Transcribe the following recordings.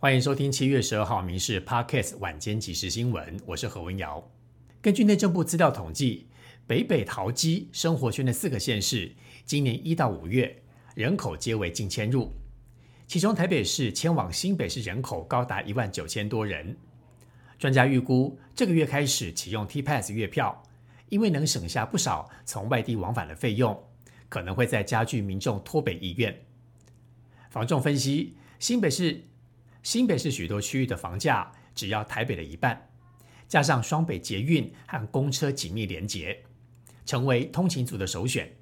欢迎收听七月十二号《民事 Podcast》晚间即时新闻，我是何文瑶。根据内政部资料统计，北北桃基生活圈的四个县市，今年一到五月人口皆为近千入，其中台北市迁往新北市人口高达一万九千多人。专家预估，这个月开始启用 T Pass 月票，因为能省下不少从外地往返的费用，可能会在加剧民众脱北意愿。房仲分析，新北市新北市许多区域的房价只要台北的一半，加上双北捷运和公车紧密连结，成为通勤族的首选。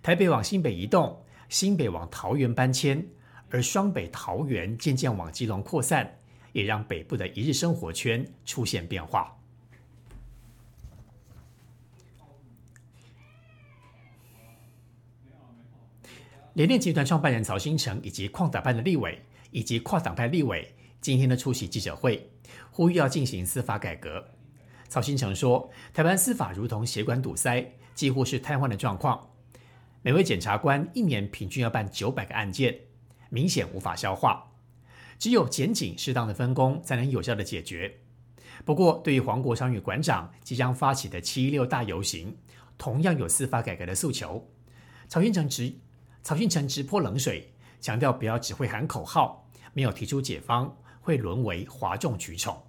台北往新北移动，新北往桃园搬迁，而双北桃园渐渐往基隆扩散。也让北部的一日生活圈出现变化。联电集团创办人曹新成以及矿打派的立委以及跨党派立委今天的出席记者会，呼吁要进行司法改革。曹新成说：“台湾司法如同血管堵塞，几乎是瘫痪的状况。每位检察官一年平均要办九百个案件，明显无法消化。”只有检警适当的分工，才能有效的解决。不过，对于黄国昌与馆长即将发起的七一六大游行，同样有司法改革的诉求。曹新成直曹新成直泼冷水，强调不要只会喊口号，没有提出解方，会沦为哗众取宠。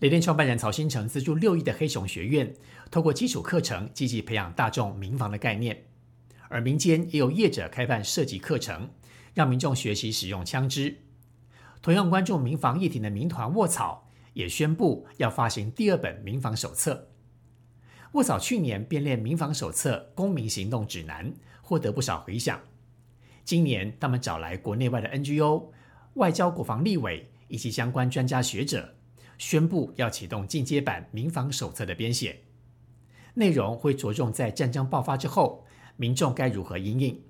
雷电创办人曹新成资助六亿的黑熊学院，透过基础课程积极培养大众民防的概念，而民间也有业者开办设计课程。让民众学习使用枪支。同样关注民防议题的民团卧草也宣布要发行第二本民防手册。卧草去年编列民防手册《公民行动指南》，获得不少回响。今年他们找来国内外的 NGO、外交、国防、立委以及相关专家学者，宣布要启动进阶版民防手册的编写。内容会着重在战争爆发之后，民众该如何应应。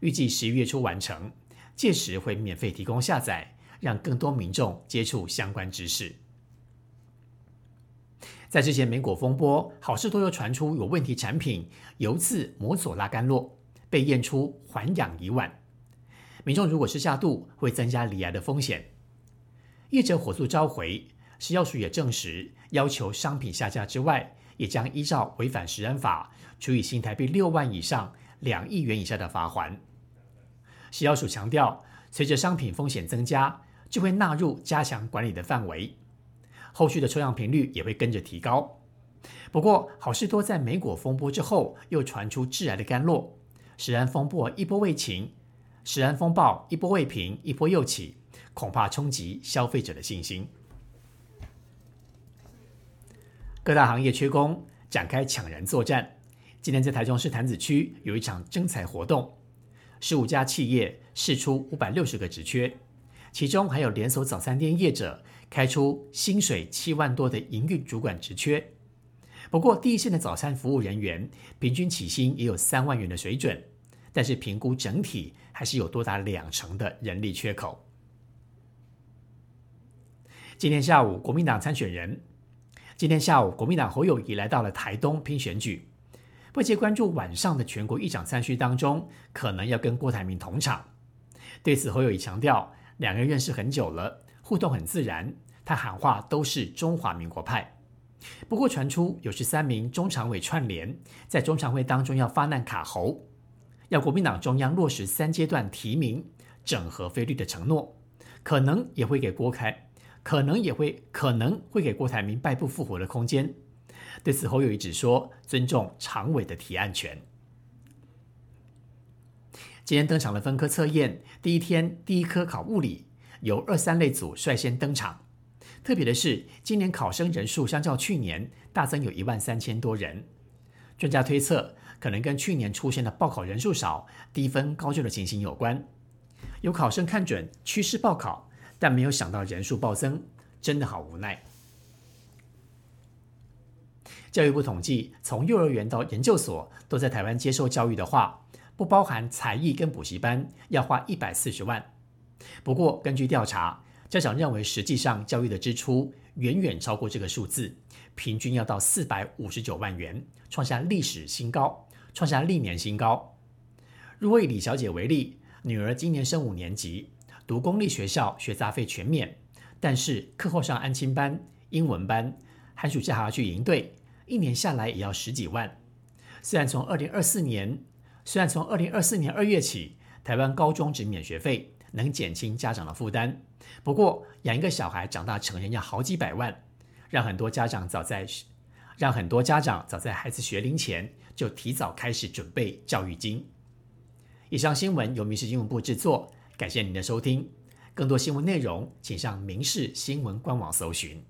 预计十一月初完成，届时会免费提供下载，让更多民众接触相关知识。在之前，美国风波，好事多又传出有问题产品油次摩索拉甘洛被验出环氧乙烷，民众如果吃下肚，会增加罹癌的风险。业者火速召回，食药署也证实，要求商品下架之外，也将依照违反食安法，处以新台币六万以上两亿元以下的罚款。食药署强调，随着商品风险增加，就会纳入加强管理的范围，后续的抽样频率也会跟着提高。不过，好事多在美果风波之后，又传出致癌的甘露，食安风波一波未平，食安风暴一波未平，一波又起，恐怕冲击消费者的信心。各大行业缺工，展开抢人作战。今天在台中市潭子区有一场征才活动。十五家企业试出五百六十个职缺，其中还有连锁早餐店业者开出薪水七万多的营运主管职缺。不过，第一线的早餐服务人员平均起薪也有三万元的水准，但是评估整体还是有多达两成的人力缺口。今天下午，国民党参选人，今天下午，国民党侯友谊来到了台东拼选举。外界关注晚上的全国议长参叙当中，可能要跟郭台铭同场。对此，侯友谊强调，两个人认识很久了，互动很自然。他喊话都是中华民国派。不过传出有十三名中常委串联，在中常会当中要发难卡喉，要国民党中央落实三阶段提名整合菲律的承诺，可能也会给郭开，可能也会可能会给郭台铭败不复活的空间。对此，侯友谊只说尊重常委的提案权。今天登场的分科测验，第一天第一科考物理，由二三类组率先登场。特别的是，今年考生人数相较去年大增有一万三千多人。专家推测，可能跟去年出现的报考人数少、低分高就的情形有关。有考生看准趋势报考，但没有想到人数暴增，真的好无奈。教育部统计，从幼儿园到研究所都在台湾接受教育的话，不包含才艺跟补习班，要花一百四十万。不过，根据调查，家长认为实际上教育的支出远远超过这个数字，平均要到四百五十九万元，创下历史新高，创下历年新高。如果以李小姐为例，女儿今年升五年级，读公立学校学杂费全免，但是课后上安亲班、英文班，寒暑假还要去营队，一年下来也要十几万。虽然从二零二四年，虽然从二零二四年二月起，台湾高中只免学费，能减轻家长的负担。不过养一个小孩长大成人要好几百万，让很多家长早在让很多家长早在孩子学龄前就提早开始准备教育金。以上新闻由民事新闻部制作，感谢您的收听。更多新闻内容，请上民事新闻官网搜寻。